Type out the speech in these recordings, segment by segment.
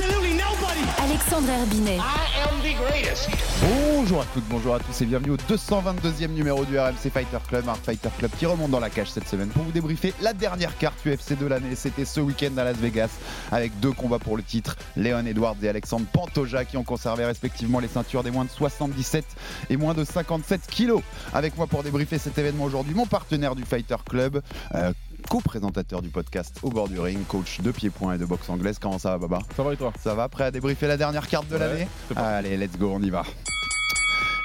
absolutely nobody. Alexandre Herbinet. I am the greatest. Bonjour à toutes, bonjour à tous et bienvenue au 222e numéro du RMC Fighter Club, un Fighter Club qui remonte dans la cage cette semaine pour vous débriefer la dernière carte UFC de l'année. C'était ce week-end à Las Vegas avec deux combats pour le titre, Léon Edwards et Alexandre Pantoja qui ont conservé respectivement les ceintures des moins de 77 et moins de 57 kilos. Avec moi pour débriefer cet événement aujourd'hui, mon partenaire du Fighter Club, euh, co-présentateur du podcast Au bord du ring, coach de pied-point et de boxe anglaise. Comment ça va Baba? Ça va et toi? Ça va Prêt à débriefer la dernière carte de Ouais, l'année? Allez, let's go, on y va.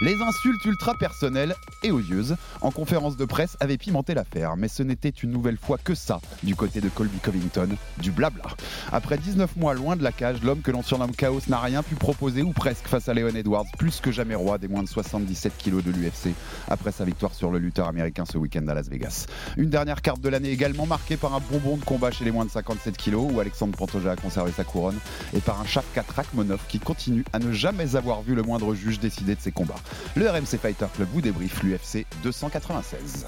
Les insultes ultra personnelles et odieuses en conférence de presse avaient pimenté l'affaire, mais ce n'était une nouvelle fois que ça du côté de Colby Covington, du blabla. Après 19 mois loin de la cage, l'homme que l'on surnomme Chaos n'a rien pu proposer ou presque face à Leon Edwards, plus que jamais roi des moins de 77 kilos de l'UFC après sa victoire sur le lutteur américain ce week-end à Las Vegas. Une dernière carte de l'année également marquée par un bonbon de combat chez les moins de 57 kilos où Alexandre Pantoja a conservé sa couronne et par un Shavkat Rakhmonov qui continue à ne jamais avoir vu le moindre juge décider de ses combats. Le RMC Fighter Club vous débriefe l'UFC 296.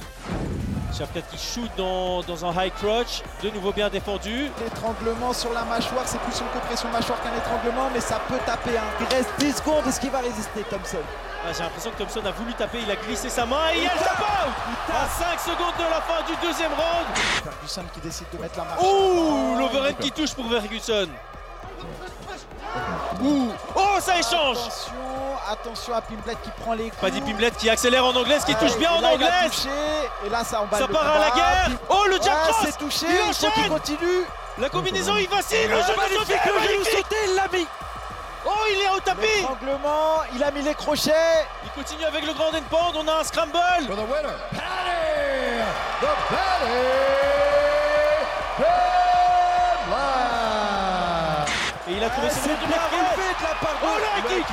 Shafkat qui shoot dans, dans un high crotch, de nouveau bien défendu. L'étranglement sur la mâchoire, c'est plus une compression mâchoire qu'un étranglement, mais ça peut taper. hein. Il reste 10 secondes, est-ce qu'il va résister, Thompson? Ah, J'ai l'impression que Thompson a voulu taper, il a glissé sa main et il y a le tap out À 5 secondes de la fin du deuxième round. Ferguson qui décide de mettre la marche. Ouh, l'overhead qui touche pour Ferguson. Ouh, oh ça échange Attention, attention à Pimblet qui prend les coups. Paddy Pimblet qui accélère en anglaise, qui Ouais, touche bien en là, il a anglaise. touché, et là, ça emballe Ça part à la guerre. Oh le Ouais, Jack Cross c'est touché, Il il continue. La combinaison il vacille, le genou sauté, magnifique. il l'a mis. Oh il est au tapis L'étranglement, il a mis les crochets. Il continue avec le grand end pound, on a un scramble Et il a trouvé son but de la part de Oh, le kick.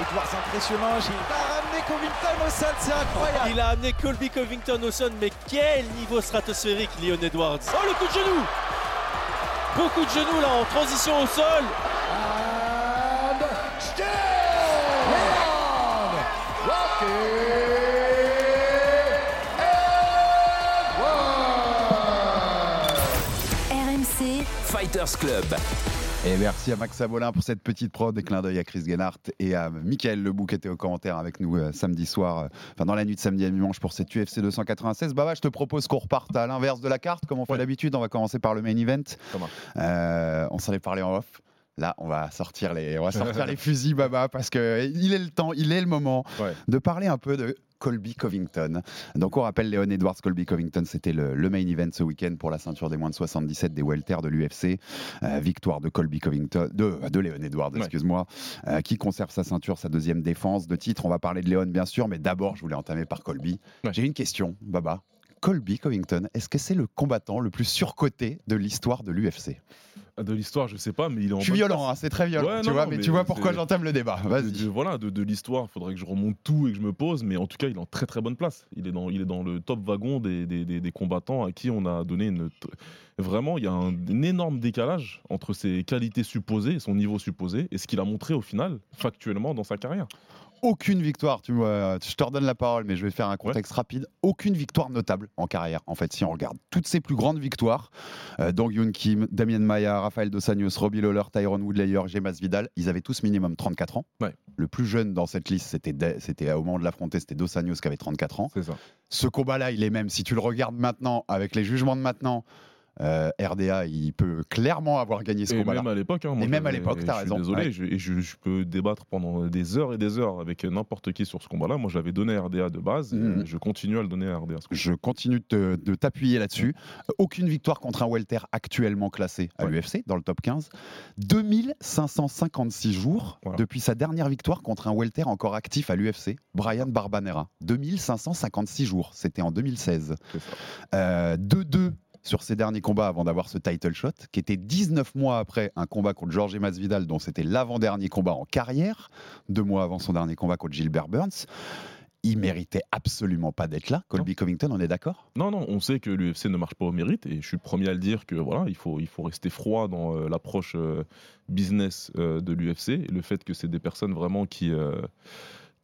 Edwards impressionnant. Il a ramené Covington au sol, c'est incroyable. Il a amené Colby Covington au son, mais quel niveau stratosphérique, Leon Edwards. Oh, le coup de genou Beaucoup de genoux là en transition au sol. RMC, Fighters Club. Et merci à Max Abolin pour cette petite prod, des clins d'œil à Chris Gennart et à Michael Lebou qui était au commentaire avec nous euh, samedi soir, euh, enfin dans la nuit de samedi à dimanche pour cette UFC 296. Baba, je te propose qu'on reparte à l'inverse de la carte, comme on fait d'habitude. On va commencer par le main event. Euh, on s'en est parlé en off. Là, on va sortir les, on va sortir les fusils, Baba, parce que il est le temps, il est le moment Ouais. de parler un peu de Colby Covington. Donc on rappelle Léon Edwards, Colby Covington, c'était le, le main event ce week-end pour la ceinture des moins de 77 des welter de l'UFC. Euh, victoire de Colby Covington, de, de Léon Edwards, Ouais. excuse-moi, euh, qui conserve sa ceinture, sa deuxième défense de titre. On va parler de Léon bien sûr, mais d'abord je voulais entamer par Colby. Ouais. J'ai une question, Baba. Colby Covington, est-ce que c'est le combattant le plus surcoté de l'histoire de l'UFC De l'histoire, je sais pas, mais il est en Je suis violent, hein, c'est très violent, Ouais, tu non, vois, mais, mais tu vois pourquoi j'entame le débat. Vas-y. de- voilà, de, de l'histoire, il faudrait que je remonte tout et que je me pose, mais en tout cas, il est en très très bonne place. Il est dans, il est dans le top wagon des, des, des- des combattants à qui on a donné une. Vraiment, il y a un, un énorme décalage entre ses qualités supposées son niveau supposé et ce qu'il a montré au final, factuellement, dans sa carrière. Aucune victoire, tu vois, je te redonne la parole, mais je vais faire un contexte rapide. Aucune victoire notable en carrière, en fait, si on regarde. Toutes ses plus grandes victoires, euh, Dong Yoon Kim, Damien Maya, Rafael Dos Anjos, Robbie Lawler, Tyron Woodlayer, Gemas Vidal, ils avaient tous minimum 34 ans. Ouais. Le plus jeune dans cette liste, c'était c'était au moment de l'affronter, c'était Dos Anjos qui avait 34 ans. C'est ça. Ce combat-là, il est même, si tu le regardes maintenant, avec les jugements de maintenant, euh, RDA, il peut clairement avoir gagné ce Et combat-là. même à l'époque, hein, Et même à l'époque, t'as je suis raison, Désolé, ouais. je, et je, je peux débattre pendant des heures et des heures avec n'importe qui sur ce combat-là. Moi, j'avais donné RDA de base, et Mhm. euh, je continue à le donner à RDA. ce. Je continue de, te- de t'appuyer là-dessus. Aucune victoire contre un welter actuellement classé à Ouais. l'UFC dans le top 15. 2556 jours Voilà. depuis sa dernière victoire contre un welter encore actif à l'UFC, Brian Barbanera. 2556 jours, c'était en 2016. C'est ça. Euh, 2-2 sur ses derniers combats avant d'avoir ce title shot, qui était 19 mois après un combat contre Jorge Masvidal, dont c'était l'avant-dernier combat en carrière, deux mois avant son dernier combat contre Gilbert Burns. Il méritait absolument pas d'être là. Colby Covington, on est d'accord? Non, non, on sait que l'UFC ne marche pas au mérite et je suis le premier à le dire que voilà, il faut, il faut rester froid dans euh, l'approche euh, business euh, de l'UFC. Le fait que c'est des personnes vraiment qui,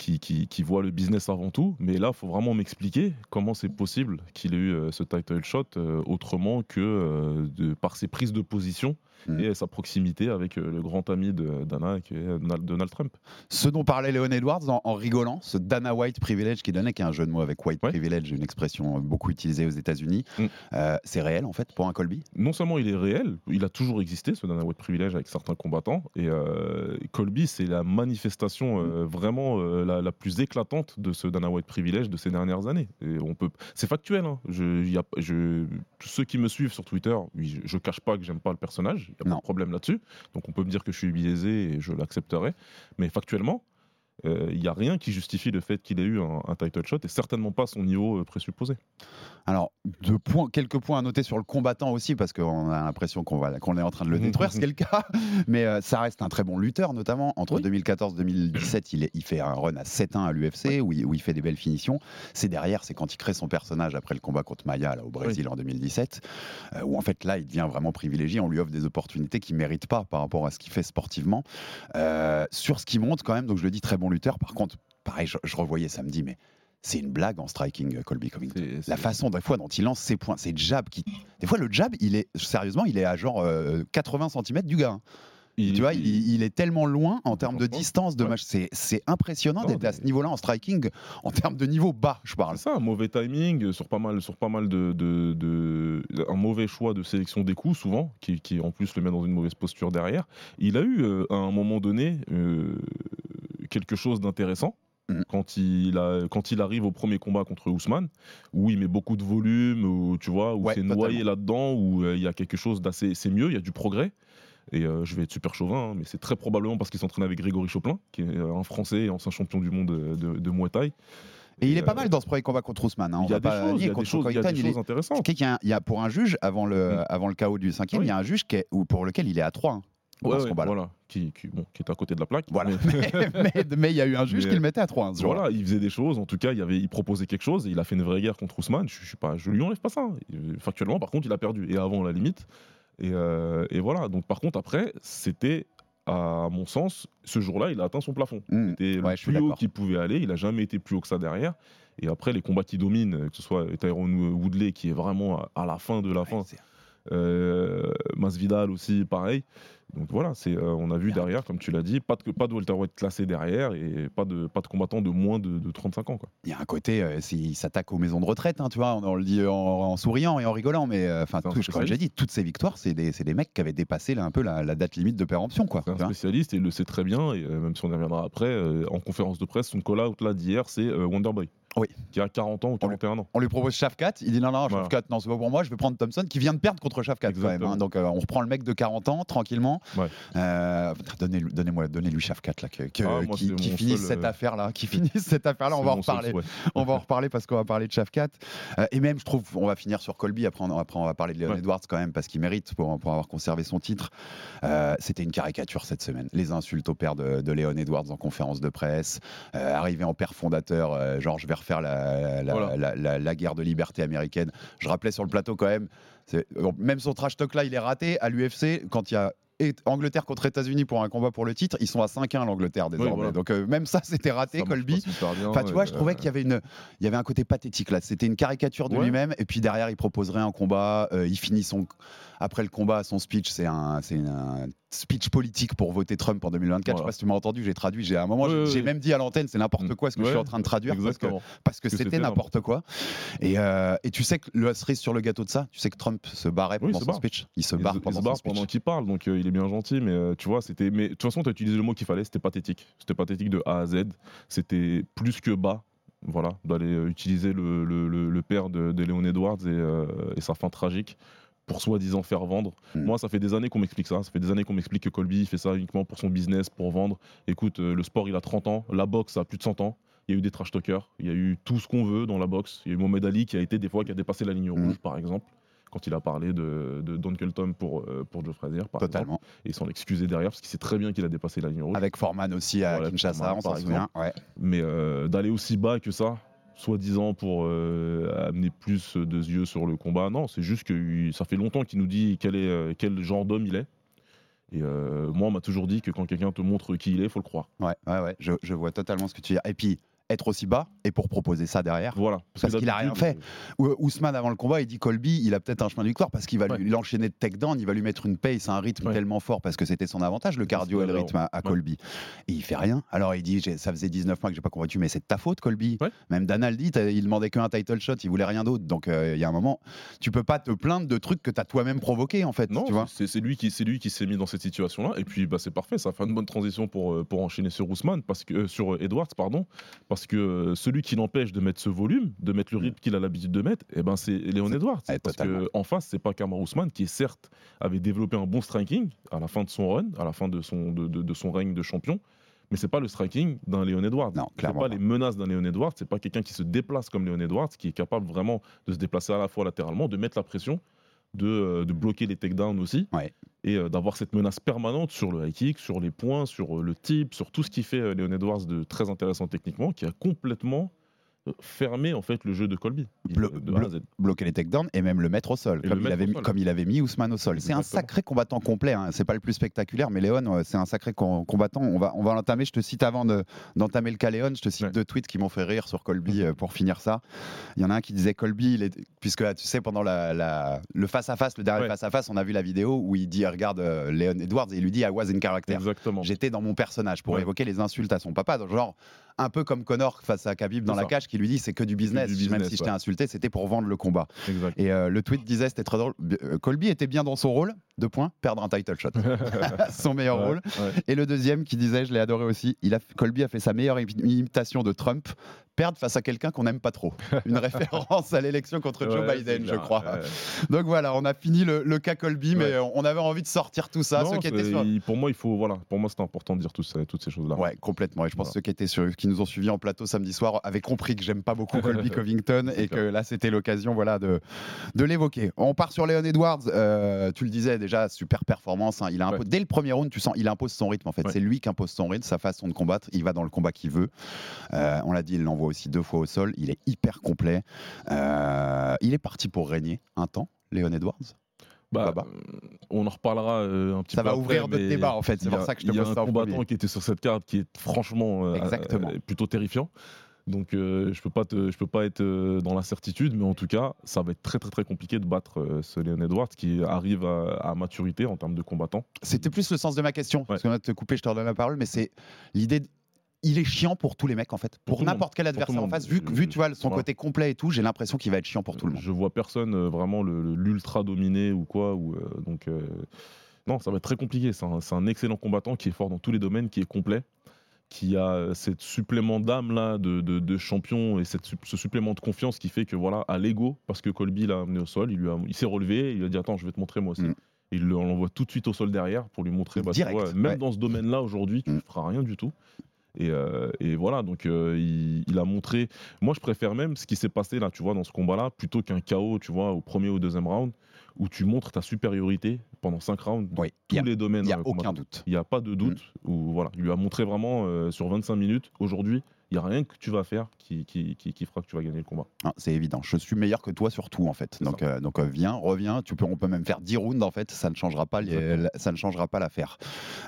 qui, voient le business avant tout. Mais là, il faut vraiment m'expliquer comment c'est possible qu'il ait eu euh, ce title shot euh, autrement que euh, par ses prises de position Mhm. et sa proximité avec euh, le grand ami de Dana, qui est Donald, Trump. Ce dont parlait Leon Edwards en, en rigolant, ce Dana White privilege qui donnait, qui est un jeu de mots avec white Ouais. privilege, une expression euh, beaucoup utilisée aux États-Unis, Mm. euh, c'est réel en fait pour un Colby? Non seulement il est réel, il a toujours existé, ce Dana White privilège avec certains combattants. Et euh, Colby, c'est la manifestation euh, vraiment la, la plus éclatante de ce Dana White privilège de ces dernières années. Et on peut, c'est factuel. hein. Je, y a- je- tous ceux qui me suivent sur Twitter, oui, je, je cache pas que j'aime pas le personnage. Il n'y a pas de problème là-dessus. Donc on peut me dire que je suis biaisé et je l'accepterai. Mais factuellement. Euh, Il n'y a rien qui justifie le fait qu'il ait eu un, un title shot et certainement pas son niveau euh, présupposé. Alors, deux points, quelques points à noter sur le combattant aussi, parce qu'on a l'impression qu'on est en train de le détruire, ce qui est le cas. Mais euh, ça reste un très bon lutteur, notamment. Entre Oui. 2014 et 2017, il, est- il fait un run à 7-1 à l'UFC, où, il- où il fait des belles finitions. C'est derrière, c'est quand il crée son personnage après le combat contre Maya là, au Brésil en 2017, euh, où en fait là, il devient vraiment privilégié. On lui offre des opportunités qu'il ne mérite pas par rapport à ce qu'il fait sportivement. Euh, sur ce qui monte quand même, donc je le dis, très bon lutteur. Par contre, pareil, je, je revoyais samedi, mais c'est une blague en striking, euh, Colby Covington. C'est- La c'est- façon des fois dont il lance ses points, ses jabs qui. Des fois, le jab, il est sérieusement, il est à genre euh, 80 cm du gars. hein. il- tu vois, il- il, il est tellement loin en termes de distance de ouais. match. C'est, c'est impressionnant d'être à ce niveau-là en striking, en termes de niveau bas, je parle. C'est ça, un mauvais timing euh, sur pas mal, sur pas mal de, de- de- un mauvais choix de sélection des coups souvent, qui, qui en plus le met dans une mauvaise posture derrière. Il a eu euh, à un moment donné euh, quelque chose d'intéressant. Mhm. Quand il, a, quand il arrive au premier combat contre Ousmane, où il met beaucoup de volume, où, tu vois, où Ouais, c'est noyé là-dedans, où euh, il y a quelque chose d'assez. C'est mieux, il y a du progrès. Et euh, je vais être super chauvin, hein, mais c'est très probablement parce qu'il s'entraîne avec Grégory Choplin, qui est euh, un Français et ancien champion du monde euh, de, de Muay Thai. Et il est pas mal dans ce premier combat contre Ousmane. hein, on Il y a des choses, il y a des choses, il y a des choses intéressantes. Il y a pour un juge, avant le, Mm. avant le chaos du cinquième, Oui. il y a un juge qui est- ou pour lequel il est à 3 hein, dans Ouais, ce ouais, combat-là. voilà, qui, qui, bon, qui est à côté de la plaque. Voilà. Mais- il y a eu un juge Mais, qui le mettait à 3 hein, ce jour-là. voilà, il faisait des choses. En tout cas, il, y avait, il proposait quelque chose et il a fait une vraie guerre contre Ousmane. Je, je, suis pas, je lui enlève pas ça. Euh, Factuellement, par contre, il a perdu. Et avant, la limite. Et, euh, et voilà. Donc, par contre, après, c'était, à mon sens, ce jour-là, il a atteint son plafond. Mm. C'était Ouais, le plus haut qu'il pouvait aller. Il a jamais été plus haut que ça derrière. Et après, les combats qui dominent, que ce soit Tyrone Woodley, qui est vraiment à, à la fin de la fin, Ouais, euh, Masvidal aussi, pareil. Donc voilà, c'est, euh, on a vu derrière, comme tu l'as dit, pas de, pas de welterweight classé derrière et pas de, pas de combattant de moins de, de 35 ans. Quoi. Il y a un côté, euh, c'est- il s'attaque aux maisons de retraite, hein, tu vois, on, on le dit en, en souriant et en rigolant, mais euh, enfin, tout- comme j'ai dit, toutes ces victoires, c'est des, des mecs qui avaient dépassé là, un peu la, la date limite de péremption, quoi. C'est un spécialiste et il le sait très bien, et euh, même si on y reviendra après, euh, en conférence de presse, son call-out là d'hier, c'est euh, Wonderboy. Oui. Qui a 40 ans ou 41 ans. On lui propose Shafkat, il dit non, non, Voilà. Shafkat, non, c'est pas pour moi, je vais prendre Thompson qui vient de perdre contre Shafkat quand même. Hein. donc euh, on reprend le mec de 40 ans tranquillement. Ouais. Euh, donnez, donnez-moi, donnez-lui Shafkat là, que, que- Ah, moi, qui, qui finisse cette euh, affaire là, qui finisse cette affaire là, on va en seul reparler. on va en reparler parce qu'on va parler de Shafkat. Euh, et même, je trouve, on va finir sur Colby, après on, après on va parler de Leon Ouais. Edwards quand même, parce qu'il mérite pour, pour avoir conservé son titre. Euh, C'était une caricature cette semaine. Les insultes au père de, de Leon Edwards en conférence de presse, arrivé en père fondateur, genre je vais refaire la, la, Voilà. la- la- la guerre de liberté américaine. Je rappelais sur le plateau quand même, c'est- même son trash talk là, il est raté à l'UFC quand il y a. et- Angleterre contre États-Unis pour un combat pour le titre, ils sont à 5-1 l'Angleterre désormais. voilà. Donc euh, même ça c'était raté, Ça Colby. bien, Enfin, tu vois, je euh, trouvais qu'il y avait une, il y avait un côté pathétique là. C'était une caricature de Ouais. lui-même, et puis derrière, il proposerait un combat. euh, il finit son, après le combat, son speech, c'est un, c'est un speech politique pour voter Trump en 2024. Je sais Voilà. pas si tu m'as entendu, j'ai traduit. J'ai à un moment, Ouais, j'ai ouais, même dit à l'antenne, c'est n'importe quoi ce que je suis en train de traduire parce que parce que c'était n'importe quoi. Et, euh, et tu sais que le cerise sur le gâteau de ça, tu sais que Trump se barrait Oui, pendant son barre. speech. Il se Il barre pendant pendant qu'il parle, donc euh, il bien gentil, mais euh, tu vois, c'était. Mais de toute façon, tu as utilisé le mot qu'il fallait, c'était pathétique. C'était pathétique de A à Z. C'était plus que bas, voilà, d'aller euh, utiliser le, le- le- le père de, de Léon Edwards et, euh, et sa fin tragique pour soi-disant faire vendre. Mm. Moi, ça fait des années qu'on m'explique ça. Ça fait des années qu'on m'explique que Colby il fait ça uniquement pour son business, pour vendre. Écoute, le sport, il a 30 ans, la boxe a plus de 100 ans. Il y a eu des trash talkers, il y a eu tout ce qu'on veut dans la boxe. Il y a eu Mohamed Ali qui a été des fois qui a dépassé la ligne Mm. rouge, par exemple, quand il a parlé de, de Dunkel Tom pour, euh, pour Joe Frazier, par exemple. Totalement. Et s'en excuser derrière parce qu'il sait très bien qu'il a dépassé la ligne rouge. Avec Foreman aussi à Voilà, Kinshasa, on s'en souvient. Ouais. Mais euh, d'aller aussi bas que ça, soi-disant pour euh, amener plus de yeux sur le combat, non, c'est juste que ça fait longtemps qu'il nous dit quel, est, quel genre d'homme il est. Et euh, moi, on m'a toujours dit que quand quelqu'un te montre qui il est, il faut le croire. Ouais, ouais, ouais, je, je vois totalement ce que tu dis. Et puis, être aussi bas et pour proposer ça derrière. Voilà. Parce qu'il a rien fait. Ou- Ousmane avant le combat, il dit Colby, il a peut-être un chemin de victoire parce qu'il va Ouais. lui l'enchaîner de takedown, il va lui mettre une pace, un rythme Ouais. tellement fort parce que c'était son avantage, le cardio et le rythme à. Colby. Et il fait rien. Alors il dit ça faisait 19 mois que j'ai pas combattu, mais c'est de ta faute, Colby. Même Danal dit t'as- il demandait qu'un title shot, il voulait rien d'autre. Donc euh, il y a un moment, tu peux pas te plaindre de trucs que tu as toi-même provoqué en fait. Non, c'est lui qui s'est mis dans cette situation-là. Et puis bah, c'est parfait, ça fait une bonne transition pour, euh, pour enchaîner sur Ousmane, parce que euh, sur euh, Edwards, pardon, parce que euh, celui qui l'empêche de mettre ce volume, de mettre le rythme qu'il a l'habitude de mettre, et ben c'est Léon C'est- Edwards. Ouais, parce totalement. que en face, c'est pas Kamar Ousmane qui certes avait développé un bon striking à la fin de son run, à la fin de son de, de- de son règne de champion. Mais c'est pas le striking d'un Léon Edwards. Non, c'est clairement pas pas. les menaces d'un Léon Edwards. C'est pas quelqu'un qui se déplace comme Léon Edwards, qui est capable vraiment de se déplacer à la fois latéralement, de mettre la pression, de, euh, de bloquer les takedowns aussi Ouais. et euh, d'avoir cette menace permanente sur le high kick, sur les points, sur euh, le type, sur tout ce qui fait Léon Edwards de très intéressant techniquement, qui a complètement euh, fermé en fait le jeu de Colby Blo- de bloquer les takedowns et même le mettre au sol, comme le il, avait mis, sol. comme il avait mis Ousmane au sol. C'est un sacré combattant complet, hein. c'est pas le plus spectaculaire, mais Léon, ouais, c'est un sacré com- combattant. On va, on va l'entamer, je te cite avant de- d'entamer le cas Léon, je te cite Ouais. deux tweets qui m'ont fait rire sur Colby euh, pour finir ça. Il y en a un qui disait Colby, il est- puisque tu sais, pendant la, la- le face-à-face, le dernier Ouais. face-à-face, on a vu la vidéo où il dit, regarde euh, Léon Edwards et il lui dit I was in character. J'étais dans mon personnage pour Ouais. évoquer les insultes à son papa, genre un peu comme Connor face à Khabib dans la cage qui lui dit c'est que du business, du même si je t'ai insulté, c'était pour vendre le combat. Exact. Et euh, le tweet disait, c'était très drôle, euh, Colby était bien dans son rôle, deux points, perdre un title shot. son meilleur Ouais, rôle. ouais. Et le deuxième qui disait, je l'ai adoré aussi, il a, Colby a fait sa meilleure imi- imitation de Trump, perdre face à quelqu'un qu'on n'aime pas trop. Une référence à l'élection contre Joe Biden, je crois. Donc voilà, on a fini le, le cas Colby, mais on avait envie de sortir tout ça. Non, ceux qui étaient sur... Pour moi, il faut voilà. Pour moi, c'est important de dire tout ça- toutes ces choses-là. Ouais, complètement. Et je pense que ceux qui étaient sur, qui nous ont suivis en plateau samedi soir avaient compris que j'aime pas beaucoup Colby Covington et que là c'était l'occasion, voilà, de, de l'évoquer. On part sur Léon Edwards. euh, tu le disais déjà, super performance. hein. Il a Ouais. dès le premier round, tu sens, il impose son rythme en fait. Ouais. C'est lui qui impose son rythme, sa façon de combattre. Il va dans le combat qu'il veut. Euh, on l'a dit, il l'envoie aussi deux fois au sol. Il est hyper complet. Euh, il est parti pour régner un temps, Léon Edwards? Bah, euh, on en reparlera euh, un petit Ça peu va après, ouvrir d'autres débats, en fait. C'est pour a- ça que je te Il y a pose un ça combattant qui était sur cette carte qui est franchement euh, Exactement. euh, plutôt terrifiant. Donc euh, je peux pas te- je peux pas être euh, dans la certitude, mais en tout cas, ça va être très très très compliqué de battre euh, ce Leon Edwards qui arrive à, à maturité en termes de combattant. C'était plus le sens de ma question. Parce Ouais. qu'on va te couper, je te redonne la parole, mais c'est l'idée. de- Il est chiant pour tous les mecs en fait. Pour n'importe quel adversaire en face. Vu, Je- vu tu vois, son voilà. côté complet et tout, j'ai l'impression qu'il va être chiant pour tout le monde. Je vois personne euh, vraiment l'ultra dominé ou quoi. Ou, donc non, ça va être très compliqué. C'est un, c'est un excellent combattant qui est fort dans tous les domaines, qui est complet, qui a euh, cette supplément d'âme là de, de- de champion et cette, ce supplément de confiance qui fait que voilà, à l'ego, parce que Colby l'a amené au sol, il, lui a- il s'est relevé, il a dit attends, je vais te montrer moi aussi. Mm. Et il l'envoie tout de suite au sol derrière pour lui montrer, bah, Direct, vois, même ouais. dans ce domaine-là aujourd'hui, tu ne Mm. feras rien du tout. Et, euh, et voilà, donc euh, il, il a montré. Moi, je préfère même ce qui s'est passé là, tu vois, dans ce combat-là, plutôt qu'un KO, tu vois, au premier ou au deuxième round, où tu montres ta supériorité pendant cinq rounds dans Oui, tous a- les domaines. Il n'y a euh, aucun combattants. doute. Il n'y a pas de doute. Mm. Où, voilà, il lui a montré vraiment euh, sur 25 minutes, aujourd'hui, il n'y a rien que tu vas faire qui, qui, qui- qui fera que tu vas gagner le combat. C'est évident. Je suis meilleur que toi sur tout en fait. Donc, euh, donc euh, viens, reviens. Tu peux, on peut même faire 10 rounds en fait. Ça ne changera pas, les- Exactement. la- ça ne changera pas l'affaire.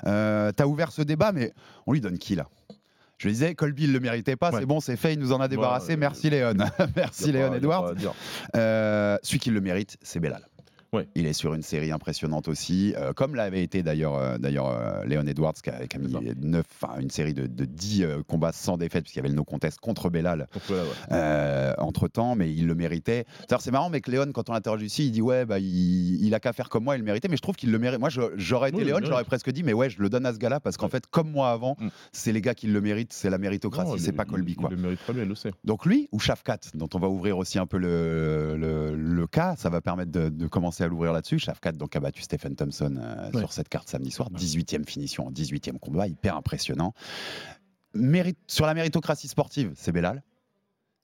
Euh, T'as ouvert ce débat, mais on lui donne qui là? Je le disais, Colby il le méritait pas, Ouais. c'est bon, c'est fait, il nous en a débarrassé. euh, Merci Léon. Merci a Léon a Edwards. Euh, celui qui le mérite, c'est Belal. Ouais. Il est sur une série impressionnante aussi, euh, comme l'avait été d'ailleurs euh, d'ailleurs euh, Léon Edwards qui a, qui a mis C'est ça. 9, enfin une série de, de 10 euh, combats sans défaite puisqu'il y avait le no contest contre Belal Donc, voilà, ouais. entre temps, mais il le méritait. C'est marrant, mais que Léon, quand on l'interroge ici, il dit ouais, bah, il, il a qu'à faire comme moi, il le méritait, mais je trouve qu'il le mérite. Moi, j'aurais été Oui, Léon, j'aurais presque dit, mais ouais, je le donne à ce gars-là parce qu'en Ouais. fait, comme moi avant, Mm. c'est les gars qui le méritent, c'est la méritocratie, c'est pas Colby il- quoi. Il le mérite très bien, le sait. Donc lui ou Shafkat, dont on va ouvrir aussi un peu le, le, le cas, ça va permettre de, de commencer à l'ouvrir là-dessus. Shafkat donc a battu Stephen Thompson euh, Ouais. sur cette carte samedi soir, 18e finition, 18e combat, hyper impressionnant. Mérite, sur la méritocratie sportive, c'est Belal.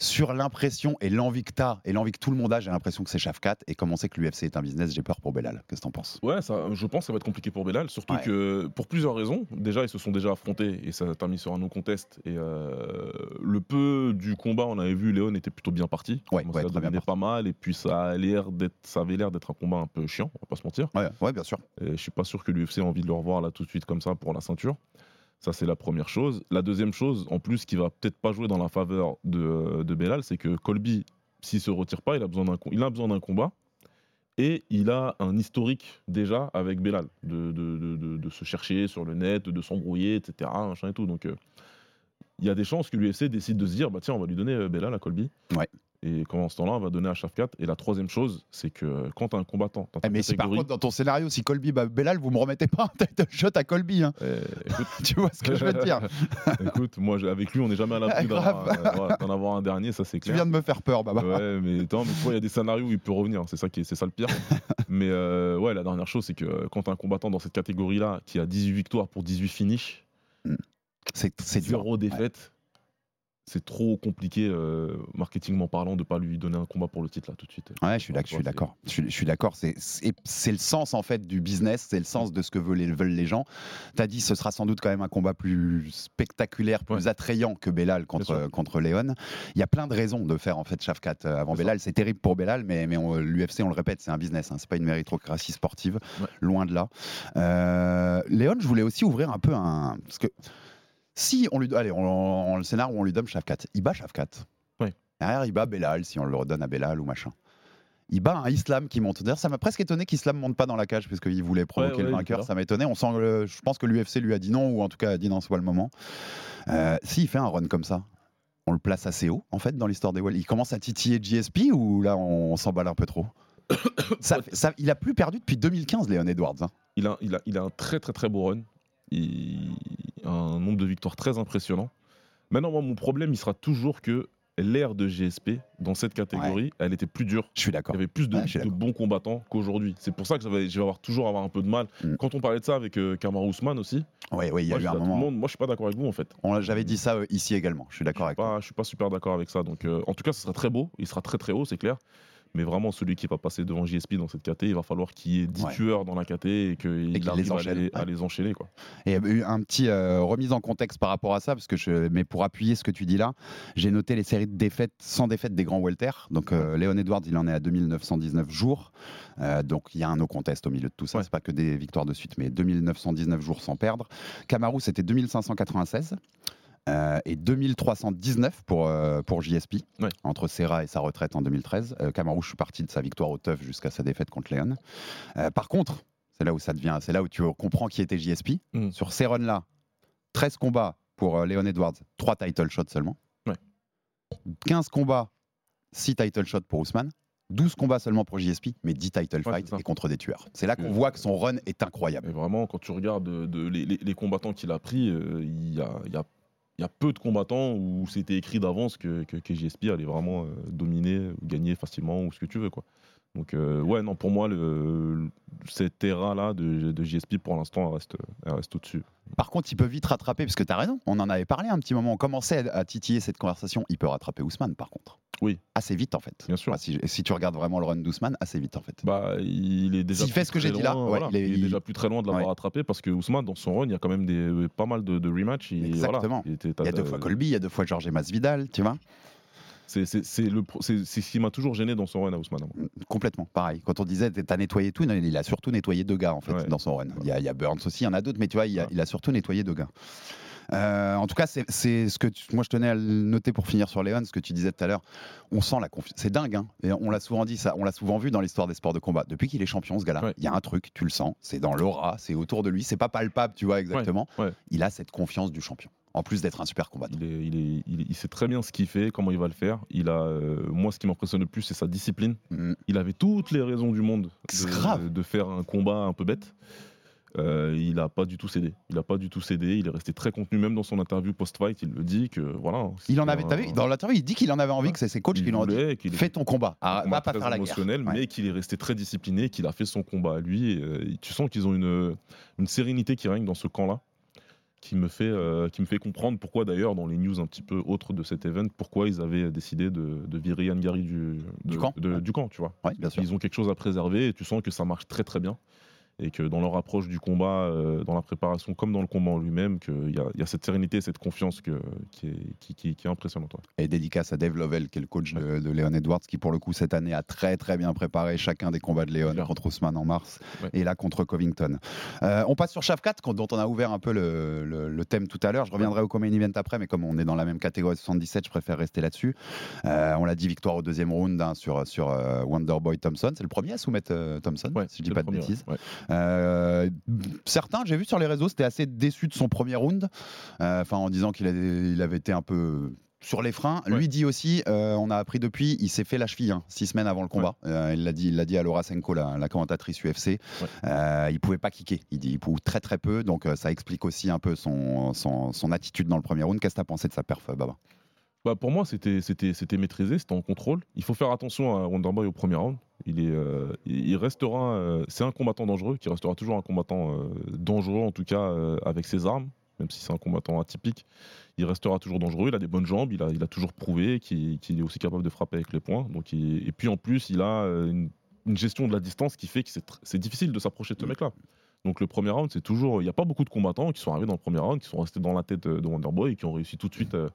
Sur l'impression et l'envie que t'as et l'envie que tout le monde a, j'ai l'impression que c'est Shafkat. Et comme on sait que l'UFC est un business, j'ai peur pour Belal. Qu'est-ce que t'en penses? Ouais, ça, je pense que ça va être compliqué pour Belal, surtout Ouais. que pour plusieurs raisons. Déjà, ils se sont déjà affrontés et ça a mis sur un non-contest. Et euh, le peu du combat, on avait vu, Léon était plutôt bien parti. Ouais, ouais, ça bien pas mal. Et puis, ça, a l'air d'être, ça avait l'air d'être un combat un peu chiant, on va pas se mentir. ouais, ouais, bien sûr. Et je suis pas sûr que l'UFC ait envie de le revoir là tout de suite comme ça pour la ceinture. Ça, c'est la première chose. La deuxième chose, en plus, qui va peut-être pas jouer dans la faveur de, de Belal, c'est que Colby, s'il se retire pas, il a besoin d'un, il a besoin d'un combat. Et il a un historique déjà avec Belal, de- de- de se chercher sur le net, de s'embrouiller, etc. Machin et tout. Donc, euh, il y a des chances que l'UFC décide de se dire bah, tiens, on va lui donner euh, Belal à Colby. Ouais. Et pendant ce temps-là, on va donner à Shafkat. Et la troisième chose, c'est que quand tu as un combattant, dans ta Eh, mais si par contre, dans ton scénario, si Colby bat Belal, vous me remettez pas un title shot à Colby. hein. euh, écoute, tu vois ce que je veux te dire Écoute, moi avec lui, on n'est jamais à l'abri euh, voilà, d'en avoir un dernier, ça c'est Tu clair. viens de me faire peur, Baba. Ouais, mais attends, mais tu vois, il y a des scénarios où il peut revenir, c'est ça qui est, c'est ça le pire. mais euh, ouais, la dernière chose, c'est que quand t'as un combattant dans cette catégorie-là qui a 18 victoires pour 18 finishes, C'est c'est dur. zéro défaite, c'est trop compliqué, euh, marketingment parlant, de pas lui donner un combat pour le titre là tout de suite. Ouais, je suis d'ac- je suis d'accord. Je suis, je suis d'accord. C'est- le sens en fait du business, c'est le sens de ce que veulent les, veulent les gens. T'as dit ce sera sans doute quand même un combat plus spectaculaire, plus Ouais. attrayant que Bien contre contre Léon. Il y a plein de raisons de faire en fait Shafkat euh, avant. Belal. C'est terrible pour Belal, mais, mais l'UFC, on le répète, c'est un business. Hein, c'est pas une méritocratie sportive, Ouais. loin de là. Euh, Léon, je voulais aussi ouvrir un peu un parce que si on lui allez, on, on- le scénario où on lui donne Shafkat, il bat Shafkat. Ouais. Derrière, il bat Belal si on le redonne à Belal ou machin. Il bat un Islam qui monte. D'ailleurs, ça m'a presque étonné qu'Islam monte pas dans la cage parce qu'il voulait provoquer ouais, le vainqueur. Ça m'a étonné. On sent, je pense que l'UFC lui a dit non ou en tout cas a dit non, soit le moment. Euh, S'il fait un run comme ça, on le place assez haut en fait dans l'histoire des Well. Il commence à titiller GSP ou là on, s'emballe un peu trop? Ça, fait- ça- Il a plus perdu depuis 2015, Léon Edwards. hein. Il a, il, a, il a un très très très beau run. Il a un nombre de victoires très impressionnant. Maintenant, moi, mon problème, il sera toujours que l'ère de GSP, dans cette catégorie, elle était plus dure. Je suis Il d'accord. y avait plus de, Ouais, bons combattants qu'aujourd'hui. C'est pour ça que je vais avoir toujours avoir un peu de mal. Mm. Quand on parlait de ça avec euh, Kamaru Ousmane aussi, Oui, oui, il y a eu un moment. monde, moi je suis pas d'accord avec vous en fait. J'avais dit ça euh, ici également. Je suis d'accord suis avec toi. je suis pas super d'accord avec ça. Donc, euh, en tout cas, ce sera très beau. Il sera très très haut, c'est clair. Mais vraiment, celui qui va passer devant JSP dans cette KT, il va falloir qu'il y ait 10 Ouais. tueurs dans la KT et qu'il les arrive à les, à ouais. les enchaîner. Quoi. Et un petit euh, remise en contexte par rapport à ça, parce que je, mais pour appuyer ce que tu dis là, j'ai noté les séries de défaites sans défaite des grands welter. Donc euh, Léon Edwards, il en est à 2919 jours. Euh, donc il y a un no contest au milieu de tout ça. Ouais. C'est pas que des victoires de suite, mais 2919 jours sans perdre. Kamaru, c'était 2596. Euh, et 2319 pour, euh, pour JSP, Ouais. entre Serra et sa retraite en 2013. Euh, suis parti de sa victoire au TUF jusqu'à sa défaite contre Léon. Euh, par contre, c'est là où ça devient, c'est là où tu comprends qui était JSP. Mm. Sur ces runs-là, 13 combats pour euh, Léon Edwards, 3 title shots seulement. Ouais. 15 combats, 6 title shots pour Ousmane. 12 combats seulement pour JSP, mais 10 title Ouais, fights et contre des tueurs. C'est là qu'on Euh, voit que son run est incroyable. Et vraiment, quand tu regardes de, de- les, les- les combattants qu'il a pris, euh, il y, a, il y a- il y a peu de combattants où c'était écrit d'avance que, que, que JSP allait vraiment euh, dominer ou gagner facilement ou ce que tu veux. Quoi. Donc, euh, ouais, non, pour moi, le, cette terrain-là de, de JSP, pour l'instant, elle reste, elle reste au-dessus. Par contre, il peut vite rattraper, parce que tu as raison, on en avait parlé un petit moment, on commençait à titiller cette conversation. Il peut rattraper Ousmane, par contre. Oui. Assez vite, en fait. Bien sûr. Si, si tu regardes vraiment le run d'Ousmane, assez vite, en fait. Bah, il est déjà S'il fait plus ce que j'ai très dit là, loin, ouais, voilà, il est- il est il- déjà plus très loin de l'avoir Ouais. rattrapé parce que Ousmane, dans son run, il y a quand même des, pas mal de, de rematchs. et Exactement. Voilà, il, était- Il y a deux fois Colby, il y a deux fois Georges Masvidal, tu vois C'est ce qui m'a toujours gêné dans son run à Ousmane. moi. Complètement, pareil. Quand on disait t'as nettoyé tout, non, il a surtout nettoyé deux gars en fait Ouais. dans son run. Il y, a, il y a Burns aussi, il y en a d'autres, mais tu vois, il, a, il a surtout nettoyé deux gars. Euh, en tout cas, c'est ce que tu- moi je tenais à le noter pour finir sur Léon, ce que tu disais tout à l'heure. On sent la confiance. C'est dingue, hein. Et on l'a souvent dit, ça, on l'a souvent vu dans l'histoire des sports de combat. Depuis qu'il est champion, ce gars-là, il Ouais. y a un truc, tu le sens. C'est dans l'aura, c'est autour de lui. C'est pas palpable, tu vois exactement. ouais. Il a cette confiance du champion. En plus d'être un super combattant. Il, est- il, est- il est- il sait très bien ce qu'il fait, comment il va le faire. Il a, euh, moi, ce qui m'impressionne le plus, c'est sa discipline. Mm. Il avait toutes les raisons du monde C'est de, grave. de faire un combat un peu bête. Euh, il n'a pas du tout cédé. Il n'a pas du tout cédé. Il est resté très contenu, même dans son interview post-fight. Il le dit que voilà. Il en avait, un- t'as vu, dans l'interview, il dit qu'il en avait envie, Ouais. que c'est ses coachs qui l'ont dit. Fais ton combat. Ah, va pas très faire la guerre. Ouais. mais qu'il est resté très discipliné, qu'il a fait son combat à lui. et, euh, tu sens qu'ils ont une, une sérénité qui règne dans ce camp-là, qui me fait, euh, qui me fait comprendre pourquoi d'ailleurs dans les news un petit peu autres de cet event, pourquoi ils avaient décidé de, de virer Yann Gary du, camp. de- Ouais. du camp, tu vois. Ouais, bien sûr. Ils ont quelque chose à préserver et tu sens que ça marche très très bien. Et que dans leur approche du combat, euh, dans la préparation comme dans le combat en lui-même, qu'il y, a- il y a cette sérénité et cette confiance que, qui, est, qui, qui- qui est impressionnante. Et dédicace à Dave Lovell, qui est le coach de, de Léon Edwards, qui pour le coup cette année a très très bien préparé chacun des combats de Léon contre Ousmane en mars Ouais. et là contre Covington. Euh, on passe sur Shafkat, dont on a ouvert un peu le, le- le thème tout à l'heure. Je reviendrai au Common Event après, mais comme on est dans la même catégorie 77, je préfère rester là-dessus. Euh, on l'a dit, victoire au deuxième round hein, sur, sur euh, Wonderboy Thompson. C'est le premier à soumettre Thompson, Ouais, si je dis c'est pas de premier, bêtises. Euh, certains, j'ai vu sur les réseaux, c'était assez déçu de son premier round, euh, enfin en disant qu'il avait, il avait été un peu sur les freins. Ouais. Lui dit aussi, euh, on a appris depuis, il s'est fait la cheville hein, six semaines avant le combat. Euh, il l'a dit, il l'a dit à Laura Senko, la, la commentatrice UFC. Ouais. Euh, il pouvait pas kicker. Il dit, il pouvait très très peu, donc ça explique aussi un peu son, son, son attitude dans le premier round. Qu'est-ce que t'as pensé de sa perf, Baba? Bah pour moi, c'était maîtrisé, c'était en contrôle. Il faut faire attention à Wonderboy au premier round. Il euh, restera, euh, c'est un combattant dangereux, qui restera toujours un combattant euh, dangereux en tout cas avec ses armes, même si c'est un combattant atypique. Il restera toujours dangereux. Il a des bonnes jambes. Il a, toujours prouvé qu'il est aussi capable de frapper avec les poings. Et puis en plus, il a une, gestion de la distance qui fait que c'est difficile de s'approcher de ce mec-là. Donc le premier round, c'est toujours. Il n'y a pas beaucoup de combattants qui sont arrivés dans le premier round, qui sont restés dans la tête de Wonderboy et qui ont réussi tout de suite euh,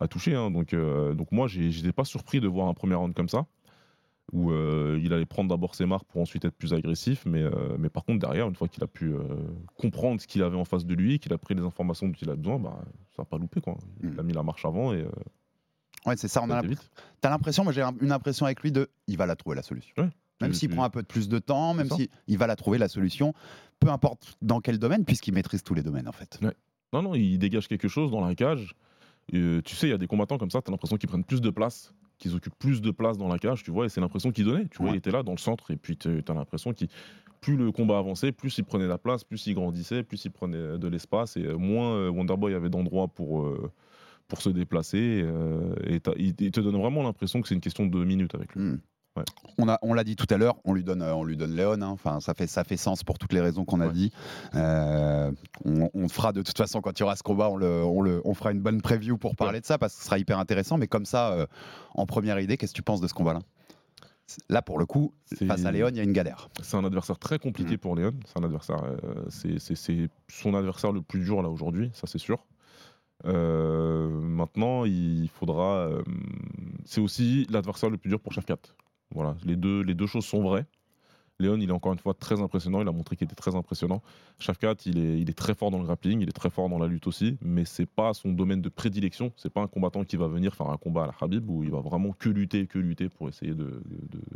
à toucher. hein. Donc, euh, donc moi, j'étais pas surpris de voir un premier round comme ça, où euh, il allait prendre d'abord ses marques pour ensuite être plus agressif. Mais, euh, mais par contre, derrière, une fois qu'il a pu euh, comprendre ce qu'il avait en face de lui, qu'il a pris les informations dont il a besoin, bah, ça n'a pas loupé. Quoi. Il Mm. a mis la marche avant et Ouais, c'est ça. On a. T'as l'impression, moi j'ai un- une impression avec lui de, il va la trouver la solution. Ouais. Même s'il prend un peu de plus de temps, même s'il il va la trouver la solution, peu importe dans quel domaine, puisqu'il maîtrise tous les domaines en fait. Non, non, il dégage quelque chose dans la cage. Et, euh, tu sais, il y a des combattants comme ça, tu as l'impression qu'ils prennent plus de place, qu'ils occupent plus de place dans la cage, tu vois, et c'est l'impression qu'il donnait. Tu vois, Ouais. il était là dans le centre, et puis tu as l'impression qu'il. Plus le combat avançait, plus il prenait la place, plus il grandissait, plus il prenait de l'espace, et euh, moins euh, Wonderboy avait d'endroits pour, euh, pour se déplacer. euh, et il te donne vraiment l'impression que c'est une question de minutes avec lui. Hmm. Ouais. On, l'a dit tout à l'heure, on lui donne, euh, on lui donne Léon. hein. Enfin, ça fait, ça fait sens pour toutes les raisons qu'on a Ouais. dit. Euh, on, on fera de toute façon quand il y aura ce combat, on, le, on, le- on fera une bonne preview pour parler de ça parce que ce sera hyper intéressant. Mais comme ça, euh, en première idée, qu'est-ce que tu penses de ce combat-là Là, pour le coup, face à Léon, il y a une galère. C'est un adversaire très compliqué Mhm. pour Léon. C'est un adversaire, euh, c'est- son adversaire le plus dur là aujourd'hui, ça c'est sûr. Euh, maintenant, il faudra. euh, c'est aussi l'adversaire le plus dur pour Shafkat. Voilà, les deux, les deux choses sont vraies. Léon, il est encore une fois très impressionnant. Il a montré qu'il était très impressionnant. Shafkat, il est, il est très fort dans le grappling, il est très fort dans la lutte aussi, mais c'est pas son domaine de prédilection. C'est pas un combattant qui va venir faire un combat à la Habib où il va vraiment que lutter, que lutter pour essayer de,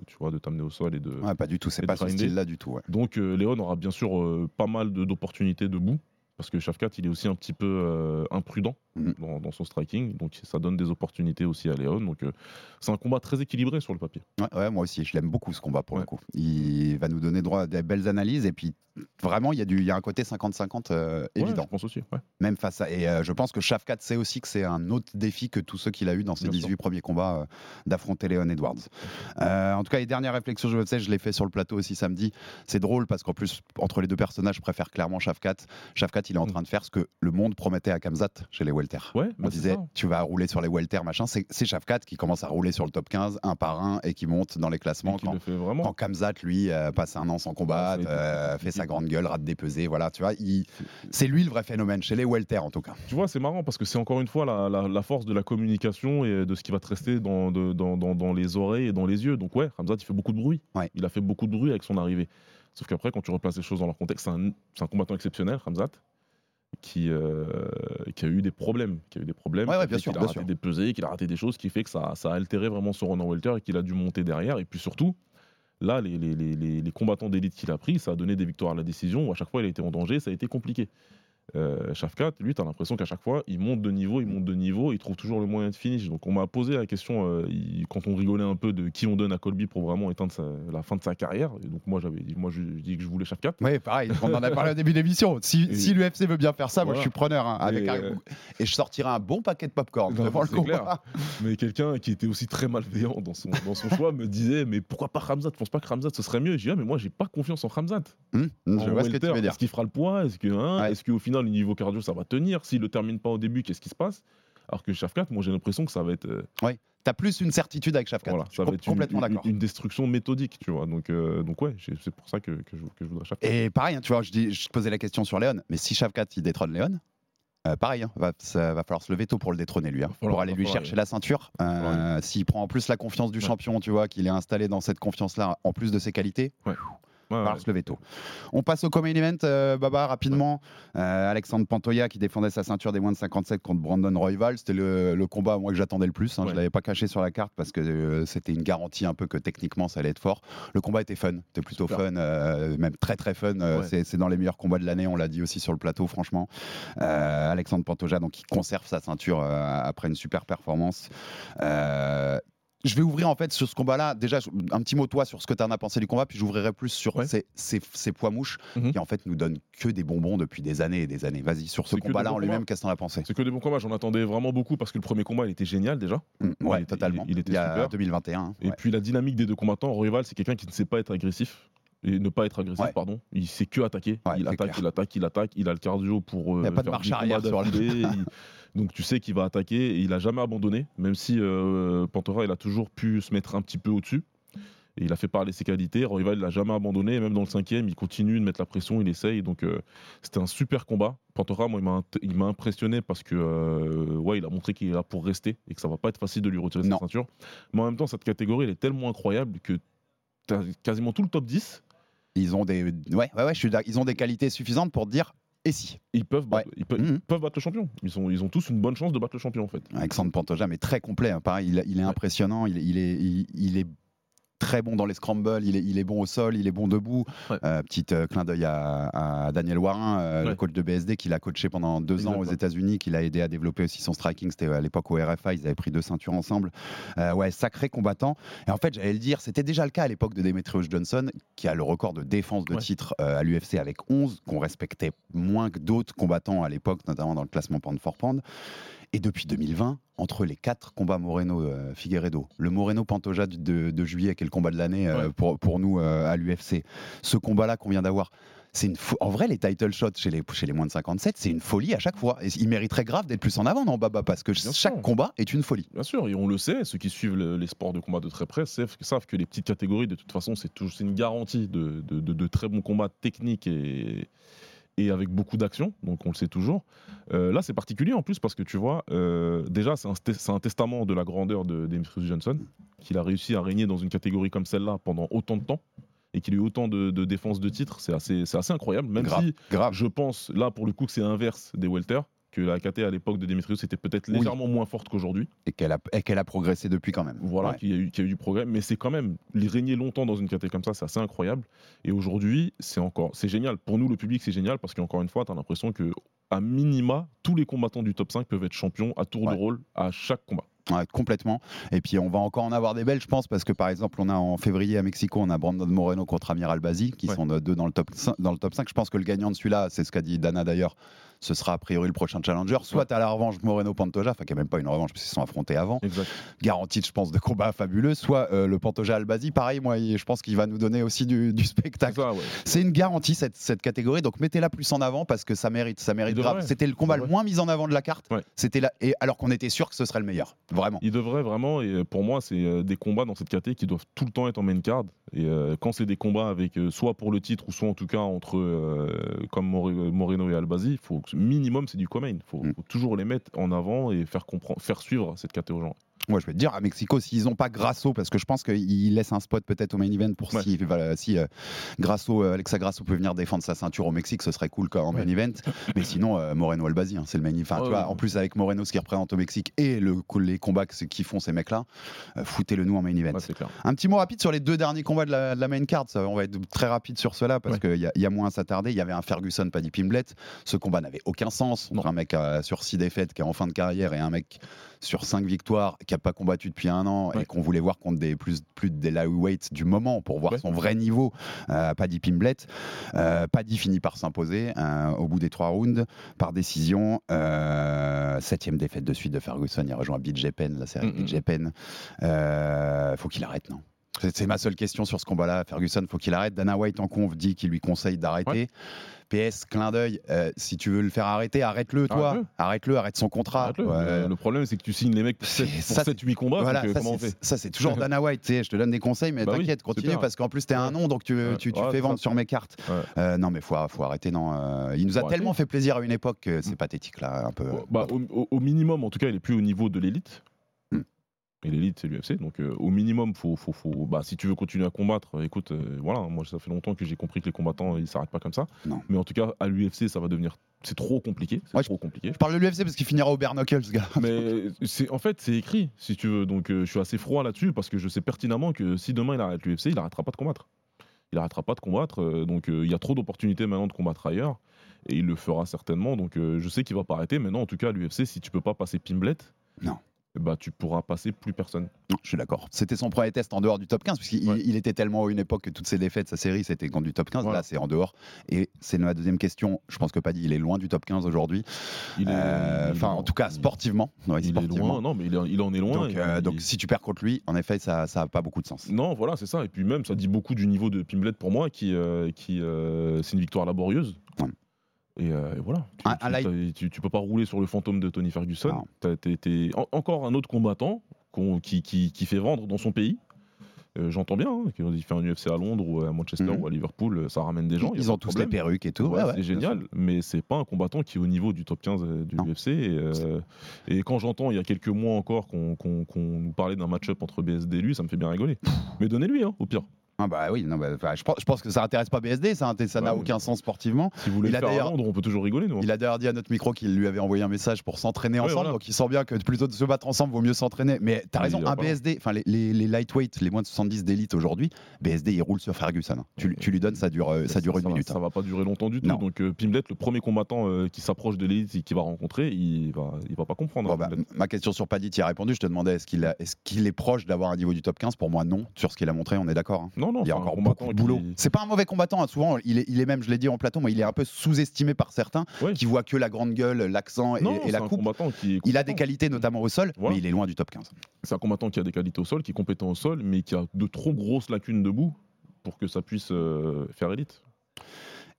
tu vois, de t'amener au sol et de, Ouais, pas du tout, c'est pas ce style-là du tout. ouais. donc euh, Léon aura bien sûr euh, pas mal de- d'opportunités debout, parce que Shafkat il est aussi un petit peu euh, imprudent Mhm. dans, dans son striking, donc ça donne des opportunités aussi à Léon. Donc euh, c'est un combat très équilibré sur le papier. Ouais, ouais, moi aussi, je l'aime beaucoup ce combat pour le coup. Il va nous donner droit à des belles analyses et puis vraiment, il y, a du- y a un côté 50-50 euh, évident. je pense aussi. Même face à. Et euh, je pense que Shafkat sait aussi que c'est un autre défi que tous ceux qu'il a eu dans ses Bien 18 sûr. premiers combats d'affronter Léon Edwards. En tout cas, les dernières réflexions, je sais, je l'ai fait sur le plateau aussi samedi. C'est drôle parce qu'en plus, entre les deux personnages, je préfère clairement Shafkat. Shafkat, il est en Mm. train de faire ce que le monde promettait à Kamzat chez les Welter. Ouais, On bah, disait, ça. tu vas rouler sur les welter, machin. C'est Shafkat qui commence à rouler sur le top 15, un par un, et qui monte dans les classements. Quand, le fait vraiment. quand Kamzat, lui, euh, passe un an sans combattre, Ouais, euh, fait sa grande gueule, rate des pesées, voilà, tu vois. C'est lui le vrai phénomène, chez les welter en tout cas. Tu vois, c'est marrant parce que c'est encore une fois la, la- la force de la communication et de ce qui va te rester dans, de- dans, dans- dans les oreilles et dans les yeux. Donc ouais, Ramzat, il fait beaucoup de bruit. Ouais. Il a fait beaucoup de bruit avec son arrivée. Sauf qu'après, quand tu replaces les choses dans leur contexte, c'est un, c'est un combattant exceptionnel, Ramzat. Qui, euh, qui a eu des problèmes, qui a eu des problèmes, Ouais, ouais, qu'il a raté sûr. des pesées, qu'il a raté des choses, qui fait que ça, ça a altéré vraiment son run en welter et qu'il a dû monter derrière. Et puis surtout, là, les, les- les- les- les combattants d'élite qu'il a pris, ça a donné des victoires à la décision où à chaque fois il a été en danger, ça a été compliqué. Euh, Shafkat, lui, tu as l'impression qu'à chaque fois, il monte de niveau, il monte de niveau, il trouve toujours le moyen de finish. Donc on m'a posé la question, euh, il- quand on rigolait un peu de qui on donne à Colby pour vraiment éteindre sa- la fin de sa carrière. Et donc moi, j'avais dit, moi, je, je dis que je voulais Shafkat. Oui, pareil, on en a parlé au début de l'émission. Si, si l'UFC veut bien faire ça, moi je suis preneur. hein, avec Et, un- euh, et je sortirai un bon paquet de popcorn Non, devant le c'est combat. Mais quelqu'un qui était aussi très malveillant dans son, dans son choix me disait Mais pourquoi pas Ramzat Je pense pas que Ramzat ce serait mieux? Et je dis ah, mais moi j'ai pas confiance en Ramzat. Hum, je En vois ce que tu veux dire. Est-ce qu'il fera le poids? Est-ce que hein, Ouais. est-ce qu'au final le niveau cardio ça va tenir S'il le termine pas au début, qu'est-ce qui se passe? Alors que Shafkat, moi j'ai l'impression que ça va être euh, T'as plus une certitude avec Shafkat. voilà, ça va être une, complètement d'accord. une destruction méthodique, tu vois. Donc euh, donc ouais, c'est pour ça que, que je, que je voudrais Shafkat. Et pareil, hein, tu vois, je, dis, je posais la question sur Léon, mais si Shafkat il détrône Léon, euh, pareil, hein, va, ça va falloir se lever tôt pour le détrôner lui, hein, falloir- pour aller lui chercher la ceinture. Euh, S'il prend en plus la confiance du Ouais. champion, tu vois, qu'il est installé dans cette confiance-là, en plus de ses qualités, Ouais, ouais. On passe au co-main event, euh, Baba, rapidement. Euh, Alexandre Pantoya qui défendait sa ceinture des moins de 57 contre Brandon Royval. C'était le, le combat, moi, que j'attendais le plus. hein. Je Ouais. l'avais pas caché sur la carte parce que euh, c'était une garantie un peu que techniquement ça allait être fort. Le combat était fun, c'était plutôt Super. fun, même très très fun. C'est- dans les meilleurs combats de l'année, on l'a dit aussi sur le plateau, franchement. Alexandre Pantoja, donc, qui conserve sa ceinture après une super performance. Je vais ouvrir en fait sur ce combat-là. Déjà, un petit mot toi sur ce que tu en as pensé du combat, puis j'ouvrirai plus sur Ouais. ces, ces- ces poids mouches Mhm. qui en fait nous donnent que des bonbons depuis des années et des années. Vas-y, sur ce combat-là en lui-même, qu'est-ce que t'en as pensé? C'est que des bons combats, j'en attendais vraiment beaucoup parce que le premier combat il était génial déjà. Mm, Ouais, il était- totalement. il- il était y a super. 2021. hein. Et Ouais. puis la dynamique des deux combattants, Royval, c'est quelqu'un qui ne sait pas être agressif. Et ne pas être agressif, Ouais. pardon. Il sait que attaquer. Ouais, il attaque, clair. il attaque, il attaque. Il a le cardio pour. euh, Il y a pas de marche 10 arrière sur. Il- Donc tu sais qu'il va attaquer et il a jamais abandonné, même si euh, Pantora il a toujours pu se mettre un petit peu au-dessus. Et il a fait parler ses qualités. Royval il l'a jamais abandonné. Et même dans le cinquième, il continue de mettre la pression, il essaye. Donc euh, c'était un super combat. Pantora, moi, il m'a impressionné parce que euh, ouais, il a montré qu'il est là pour rester et que ça va pas être facile de lui retirer Non. sa ceinture. Mais en même temps, cette catégorie, elle est tellement incroyable que t'as quasiment tout le top 10. Ils ont des, ouais, ouais, ouais, je suis d'accord. Ils ont des qualités suffisantes pour dire et si? Ils peuvent, battre, ils peuvent, Mhm. ils peuvent battre le champion. Ils, sont, ils ont tous une bonne chance de battre le champion en fait. Alexandre Pantoja, mais très complet. hein. Pareil, il, il est Ouais. impressionnant. Il, il est, il est très bon dans les scrambles. Il est, il est bon au sol. Il est bon debout. Ouais. Euh, petit euh, clin d'œil à, à Daniel Warin, euh, le Ouais. coach de BSD, qu'il a coaché pendant deux ans aux. États-Unis, qu'il a aidé à développer aussi son striking. C'était à l'époque au RFA. Ils avaient pris deux ceintures ensemble. Euh, ouais, sacré combattant. Et en fait, j'allais le dire, c'était déjà le cas à l'époque de Demetrius Johnson, qui a le record de défense de Ouais. titre euh, à l'UFC avec 11, qu'on respectait moins que d'autres combattants à l'époque, notamment dans le classement pound for pound. Et depuis 2020, entre les quatre combats Moreno-Figueredo, le Moreno-Pantoja de, juillet, qui est le combat de l'année euh, Ouais. pour, pour nous euh, à l'UFC, ce combat-là qu'on vient d'avoir, c'est une en vrai les title shots chez les, chez les moins de 57, c'est une folie à chaque fois. Et il mériterait grave d'être plus en avant, non, Baba? Parce que Bien chaque sûr. combat est une folie. Bien sûr, et on le sait, ceux qui suivent le- les sports de combat de très près savent, que les petites catégories, de toute façon, c'est une garantie de, de- de- de très bons combats techniques et, et avec beaucoup d'action, donc on le sait toujours. Euh, là, c'est particulier en plus parce que tu vois, euh, déjà, c'est un, testament de la grandeur de Demetrius Johnson, qu'il a réussi à régner dans une catégorie comme celle-là pendant autant de temps et qu'il ait eu autant de, de défense de titre, c'est assez, incroyable, même Grave, si grave. je pense, là, pour le coup, que c'est inverse des welter, que la KT à l'époque de Demetrius était peut-être Oui. légèrement moins forte qu'aujourd'hui. Et qu'elle a, et qu'elle a progressé depuis quand même. Voilà, Ouais. qu'il y, a eu- qu'il y a eu du progrès, mais c'est quand même les régner longtemps dans une catégorie comme ça, c'est assez incroyable. Et aujourd'hui, c'est encore, c'est génial. Pour nous, le public, c'est génial parce qu'encore une fois, tu as l'impression que à minima, tous les combattants du top 5 peuvent être champions à tour Ouais. de rôle à chaque combat. Ouais, complètement. Et puis on va encore en avoir des belles, je pense, parce que par exemple, on a en février à Mexico, on a Brandon Moreno contre Amir Albazi, qui Ouais. sont euh, deux dans le, top 5, dans le top 5. Je pense que le gagnant de celui-là, c'est ce qu'a dit Dana d'ailleurs, ce sera a priori le prochain challenger. Soit à la revanche Moreno-Pantoja, enfin qui n'est même pas une revanche, puisqu'ils sont affrontés avant. Exact. Garantie, je pense, de combat fabuleux. Soit euh, le Pantoja Albazi, pareil, moi, je pense qu'il va nous donner aussi du, spectacle. ouais. C'est une garantie cette, cette catégorie, donc mettez-la plus en avant parce que ça mérite, ça mérite grave. C'était le combat le moins mis en avant de la carte. Ouais. C'était là, et alors qu'on était sûr que ce serait le meilleur, vraiment. Il devrait vraiment, et pour moi, c'est euh, des combats dans cette catégorie qui doivent tout le temps être en main card. Et euh, quand c'est des combats avec euh, soit pour le titre ou soit en tout cas entre euh, comme More- Moreno et Albazi, faut minimum c'est du co-main. Il faut, Mm. faut toujours les mettre en avant et faire comprendre, faire suivre cette catégorie aux gens. Moi, je vais te dire, à Mexico, s'ils n'ont pas Grasso, parce que je pense qu'ils laissent un spot peut-être au main event pour Ouais. si, voilà, si euh, Grasso, euh, Alexa Grasso peut venir défendre sa ceinture au Mexique, ce serait cool en Ouais. main event. Mais sinon, euh, Moreno Albazi, hein, c'est le main event. Enfin, Ouais, tu vois, ouais. en plus, avec Moreno, ce qui représente au Mexique et le, les combats qu'ils font ces mecs-là, euh, foutez-le nous en main event. Ouais, clair. Un petit mot rapide sur les deux derniers combats de la, de la main card. Ça, on va être très rapide sur cela parce Ouais. qu'il y, y a moins à s'attarder. Il y avait un Ferguson, Paddy Pimblett. Ce combat n'avait aucun sens. Entre un mec sur 6 défaites qui est en fin de carrière et un mec sur 5 victoires qui n'a pas combattu depuis un an et qu'on voulait voir contre des plus, plus des lightweights du moment pour voir Ouais. son vrai niveau. Euh, Paddy Pimblett. Euh, Paddy finit par s'imposer euh, au bout des trois rounds par décision. Septième défaite de suite de Ferguson. Il rejoint BJ Penn, la série Mm, mm. BJ Penn. Faut qu'il arrête, non? C'est ma seule question sur ce combat-là. Ferguson, faut qu'il arrête. Dana White en conf dit qu'il lui conseille d'arrêter. PS, clin d'œil, euh, si tu veux le faire arrêter, arrête-le, toi. Arrête-le. Arrête son contrat. Ouais. Le- problème, c'est que tu signes les mecs pour C'est- 7, ça, c'est- 8 combats. Voilà, donc, euh, ça, comment on c'est- fait ça, c'est toujours Dana White. Je te donne des conseils, mais Bah t'inquiète, continue parce qu'en plus, t'es un nom, donc tu, Ouais, tu, tu ouais, fais vendre ça. sur mes cartes. Euh, non, mais faut, faut arrêter. Non, euh, il nous a tellement arrêter. fait plaisir à une époque que c'est pathétique là, un peu. Bon, bah, au, au- au minimum, en tout cas, il est plus au niveau de l'élite. Et l'élite, c'est l'UFC. Donc, euh, au minimum, faut, faut, faut- bah, si tu veux continuer à combattre, écoute, euh, voilà, moi, ça fait longtemps que j'ai compris que les combattants, ils s'arrêtent pas comme ça. Non. Mais en tout cas, à l'UFC, ça va devenir. C'est trop compliqué. C'est Ouais, je- trop compliqué. Je parle de l'UFC parce qu'il finira au bare ce gars. Mais c'est en fait c'est écrit si tu veux donc euh, je suis assez froid là-dessus parce que je sais pertinemment que si demain il arrête l'UFC il arrêtera pas de combattre il arrêtera pas de combattre donc il y a trop d'opportunités maintenant de combattre ailleurs et il le fera certainement donc je sais qu'il va pas arrêter maintenant en tout cas à l'UFC si tu peux pas passer Pimblet Non. Bah tu pourras passer plus personne je suis d'accord. C'était son premier test en dehors du top 15, puisqu'il Ouais. il était tellement à une époque que toutes ses défaites, sa série, c'était contre du top 15. Voilà. Là, c'est en dehors. Et c'est ma deuxième question. Je pense que Paddy, il est loin du top 15 aujourd'hui. Euh, Enfin, en tout cas, Il- sportivement. Ouais, il est sportivement. loin non mais il, en est loin Donc, euh, donc, si tu perds contre lui, en effet, ça n'a pas beaucoup de sens. Non, voilà, c'est ça. Et puis même, ça dit beaucoup du niveau de Pimblet pour moi, qui, euh, qui c'est une victoire laborieuse. Ouais. Et, euh, et voilà. Tu, tu peux pas rouler sur le fantôme de Tony Ferguson. T'es- en- encore un autre combattant qui, qui- qui fait vendre dans son pays. Euh, J'entends bien, hein, qu'il fait un UFC à Londres ou à Manchester Mhm. ou à Liverpool, ça ramène des gens. Ils ont tous les perruques et tout. Ouais, Ouais, ouais, c'est génial, mais c'est pas un combattant qui est au niveau du top 15 euh, du Non. UFC. Et, euh, et quand j'entends il y a quelques mois encore qu'on nous parlait d'un match-up entre BSD et lui, ça me fait bien rigoler. Mais donnez-lui, hein, au pire. Ah bah oui, non, bah, enfin, je, pense, je pense que ça intéresse pas BSD, ça inté- ça n'a Ouais, aucun sens sportivement. Si vous voulez Il le a faire à d'ailleurs- Londres, on peut toujours rigoler, nous. hein. Il a d'ailleurs dit à notre micro qu'il lui avait envoyé un message pour s'entraîner Ouais, ensemble, voilà. donc il sent bien que plutôt de se battre ensemble, vaut mieux s'entraîner. Mais t'as Ah, raison, un BSD, enfin les, les, les lightweight, les moins de 70 d'élite aujourd'hui, BSD il roule sur Ferguson. hein. Tu, lui- tu lui donnes, ça dure, euh, ça dure une minute. Ça hein. va pas durer longtemps du tout. Non. Donc euh, Pimblet, le premier combattant euh, qui s'approche de l'élite et qui va rencontrer, il va, il va pas comprendre. Bon, hein, bah, ma question sur Paddy, tu as répondu. Je te demandais est-ce qu'il est, proche d'avoir un niveau du top 15 Pour moi, non. Sur ce qu'il a montré, on est d'accord. hein. Non, non, Il y a encore combattant beaucoup de boulot. qui- C'est pas un mauvais combattant. hein. Souvent, il est, il est même, je l'ai dit en plateau, mais il est un peu sous-estimé par certains qui voient que la grande gueule, l'accent et, la coupe. combattant qui est Il a des qualités, notamment au sol, Voilà. mais il est loin du top 15. C'est un combattant qui a des qualités au sol, qui est compétent au sol, mais qui a de trop grosses lacunes debout pour que ça puisse euh, faire élite.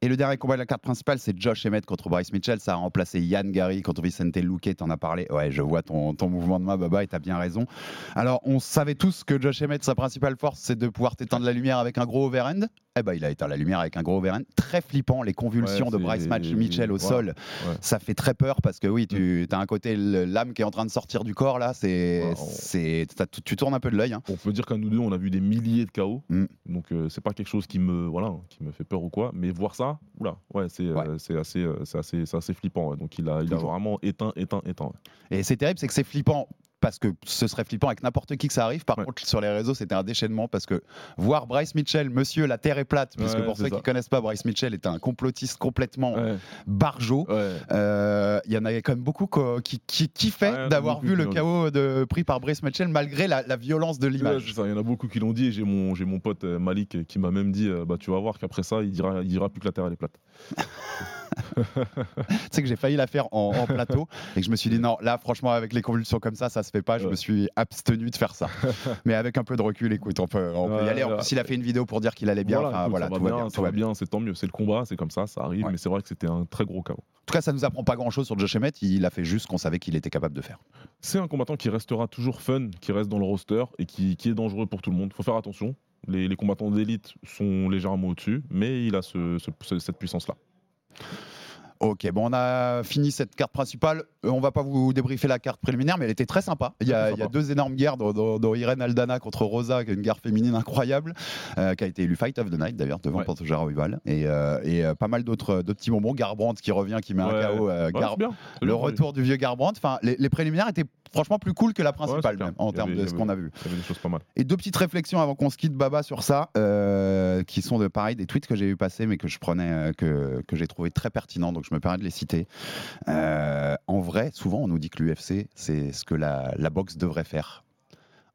Et le dernier combat de la carte principale, c'est Josh Emmett contre Bryce Mitchell. Ça a remplacé Yann Gary contre Vicente Luque. T'en as parlé. Ouais, je vois ton, ton mouvement de main, Baba, et t'as bien raison. Alors, on savait tous que Josh Emmett, sa principale force, c'est de pouvoir t'éteindre la lumière avec un gros overhand. Eh ben, il a éteint la lumière avec un gros overhand. Très flippant, les convulsions Ouais, de Bryce Match Mitchell au sol. Ouais. Ça fait très peur parce que oui, tu as un côté l'âme qui est en train de sortir du corps là. C'est, t'as- tu tournes un peu de l'œil. hein. On peut dire qu'à nous deux, on a vu des milliers de KO. Mm. Donc euh, c'est pas quelque chose qui me voilà, qui me fait peur ou quoi. Mais voir ça, oula, ouais, c'est euh, c'est assez, euh, c'est assez, c'est assez flippant. Donc il a, il a vraiment éteint, éteint, éteint. Et c'est terrible, c'est que c'est flippant parce que ce serait flippant avec n'importe qui que ça arrive. Par Ouais. contre, sur les réseaux, c'était un déchaînement parce que voir Bryce Mitchell, monsieur, la terre est plate, puisque Ouais, pour ceux ça. qui connaissent pas, Bryce Mitchell est un complotiste complètement Ouais, barjot. Euh, Il y en avait quand même beaucoup co- qui, qui kiffaient d'avoir vu le KO de, pris par Bryce Mitchell malgré la, la violence de l'image. il y en a beaucoup qui l'ont dit et j'ai mon, mon pote euh, Malik qui m'a même dit euh, bah, tu vas voir qu'après ça, il dira, il dira plus que la terre elle est plate. tu sais que j'ai failli la faire en, en plateau et que je me suis dit non, là franchement avec les convulsions comme ça, ça se fait pas. Je Ouais. me suis abstenu de faire ça. Mais avec un peu de recul, écoute, on peut, on peut y aller. En plus, il a fait une vidéo pour dire qu'il allait bien. Enfin, écoute, voilà, ça tout va bien, c'est tant mieux. C'est le combat, c'est comme ça, ça arrive. Ouais. Mais c'est vrai que c'était un très gros KO. En tout cas, ça nous apprend pas grand chose sur Josh Emmett. Il a fait juste ce qu'on savait qu'il était capable de faire. C'est un combattant qui restera toujours fun, qui reste dans le roster et qui, qui est dangereux pour tout le monde. Faut faire attention. Les, les combattants d'élite sont légèrement au-dessus, mais il a ce- cette puissance-là. Ok, bon, on a fini cette carte principale. Euh, on va pas vous débriefer la carte préliminaire, mais elle était très sympa. Il y a, Très il y a sympa. deux énormes guerres dans- dans Irene Aldana contre Rosa, qui est une guerre féminine incroyable, euh, qui a été élue Fight of the Night d'ailleurs, devant Ouais. Pantoja Rival. Et, euh, et euh, pas mal d'autres d'autres petits bonbons. Garbrandt qui revient, qui met un. KO. euh, Ouais, Gar- c'est bien. C'est le bien, retour du vieux Garbrandt. Enfin, les, les préliminaires étaient franchement plus cool que la principale, même, en termes de ce qu'on a vu. Il y avait des choses pas mal. Et deux petites réflexions avant qu'on se quitte, Baba, sur ça, euh, qui sont de pareil des tweets que j'ai vu passer, mais que je prenais, euh, que, que j'ai trouvé très pertinents, donc je me permets de les citer. Euh, en vrai, souvent on nous dit que l'UFC, c'est ce que la, la boxe devrait faire.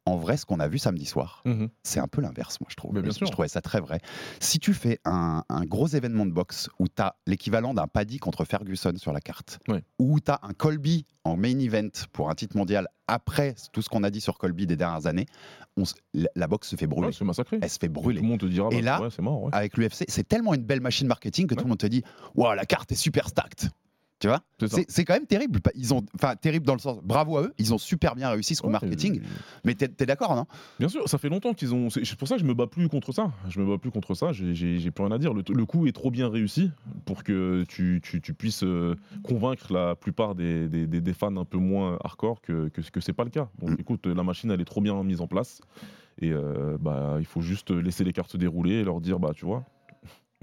En vrai, ce qu'on a vu samedi soir, Mhm. c'est un peu l'inverse, moi je trouve. Bien sûr. Je trouvais ça très vrai. Si tu fais un, un gros événement de boxe où tu as l'équivalent d'un Paddy contre Ferguson sur la carte, Ouais. où tu as un Colby en main event pour un titre mondial après tout ce qu'on a dit sur Colby des dernières années, on la, boxe se fait brûler. Ouais. Elle se fait Tout brûler. le monde te dira, Et bah, là, ouais, c'est mort. ouais. Avec l'UFC, c'est tellement une belle machine marketing que tout le monde te dit Waouh, la carte est super stacked. Tu vois? C'est quand même terrible. Ils ont, enfin, terrible dans le sens, bravo à eux, ils ont super bien réussi ce coup Ouais, marketing. euh, Mais t'es es, d'accord, non? Bien sûr, ça fait longtemps qu'ils ont. C'est pour ça que je me bats plus contre ça. Je me bats plus contre ça. J'ai- plus rien à dire. Le, le coup est trop bien réussi pour que tu, tu- tu puisses euh, convaincre la plupart des, des- des- des fans un peu moins hardcore que, que, que c'est pas le cas. Donc Mm. écoute, la machine elle est trop bien mise en place et euh, bah il faut juste laisser les cartes dérouler et leur dire bah tu vois.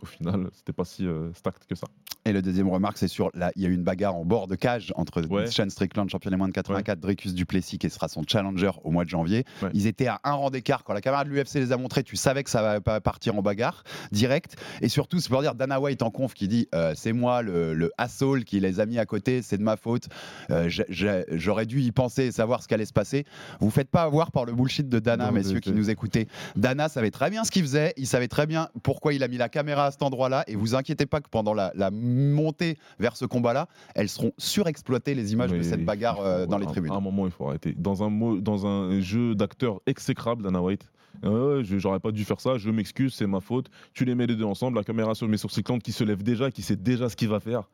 Au final, c'était pas si euh, stacked que ça. Et le deuxième remarque, c'est sur là, il y a eu une bagarre en bord de cage entre Ouais. Sean Strickland, champion des moins de 84, Dricus Duplessis, qui sera son challenger au mois de janvier. Ouais. Ils étaient à un rang d'écart. Quand la caméra de l'UFC les a montrés, tu savais que ça va pas partir en bagarre direct. Et surtout, c'est pour dire Dana White en conf qui dit euh, c'est moi le, le asshole qui les a mis à côté, c'est de ma faute. Euh, J'aurais dû y penser et savoir ce qu'allait se passer. Vous faites pas avoir par le bullshit de Dana, Non, messieurs qui nous écoutez. Dana savait très bien ce qu'il faisait, il savait très bien pourquoi il a mis la caméra à cet endroit-là. Et vous inquiétez pas que pendant la, la montée vers ce combat-là, elles seront surexploitées les images de cette bagarre faut- euh, dans les tribunes. À un moment, il faut arrêter. Dans un, dans un jeu d'acteur exécrable, Dana White, euh, j'aurais pas dû faire ça, je m'excuse, c'est ma faute. Tu les mets les deux ensemble, la caméra se met sur Strickland qui se lève déjà, qui sait déjà ce qu'il va faire.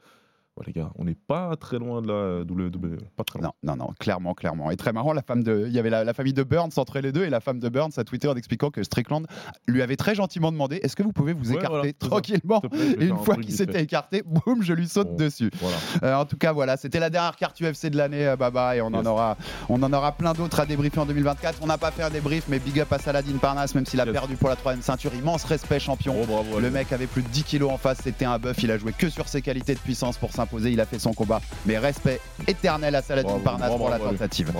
Ouais, les gars, on n'est pas très loin de la WWE. Pas très loin. Non, non, non, clairement, clairement. Et très marrant, la femme de, il y avait la, la famille de Burns entre les deux, et la femme de Burns a tweeté en expliquant que Strickland lui avait très gentiment demandé est-ce que vous pouvez vous Ouais, écarter voilà, tranquillement? Plaît, Et une un fois qu'il s'était écarté, boum, je lui saute Bon. dessus. Voilà. Euh, en tout cas, voilà, c'était la dernière carte UFC de l'année, euh, Baba, et on en aura, on en aura plein d'autres à débriefer en 2024. On n'a pas fait un débrief, mais big up à Saladin Parnasse, même s'il a Yes. perdu pour la troisième ceinture. Immense respect, champion. Oh, bravo, Le mec avait plus de 10 kilos en face, c'était un bœuf. Il a joué que sur ses qualités de puissance pour s'imposer. Il a fait son combat. Mais respect éternel à Saladin Bravo, Parnasse bravo, pour la bravo, tentative.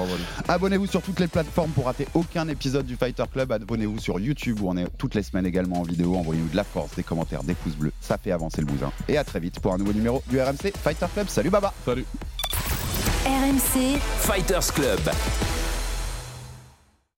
Abonnez-vous sur toutes les plateformes pour rater aucun épisode du Fighter Club. Abonnez-vous sur YouTube où on est toutes les semaines également en vidéo. Envoyez-nous de la force, des commentaires, des pouces bleus. Ça fait avancer le bousin. Et à très vite pour un nouveau numéro du RMC Fighter Club. Salut Baba Salut. RMC, Fighters Club.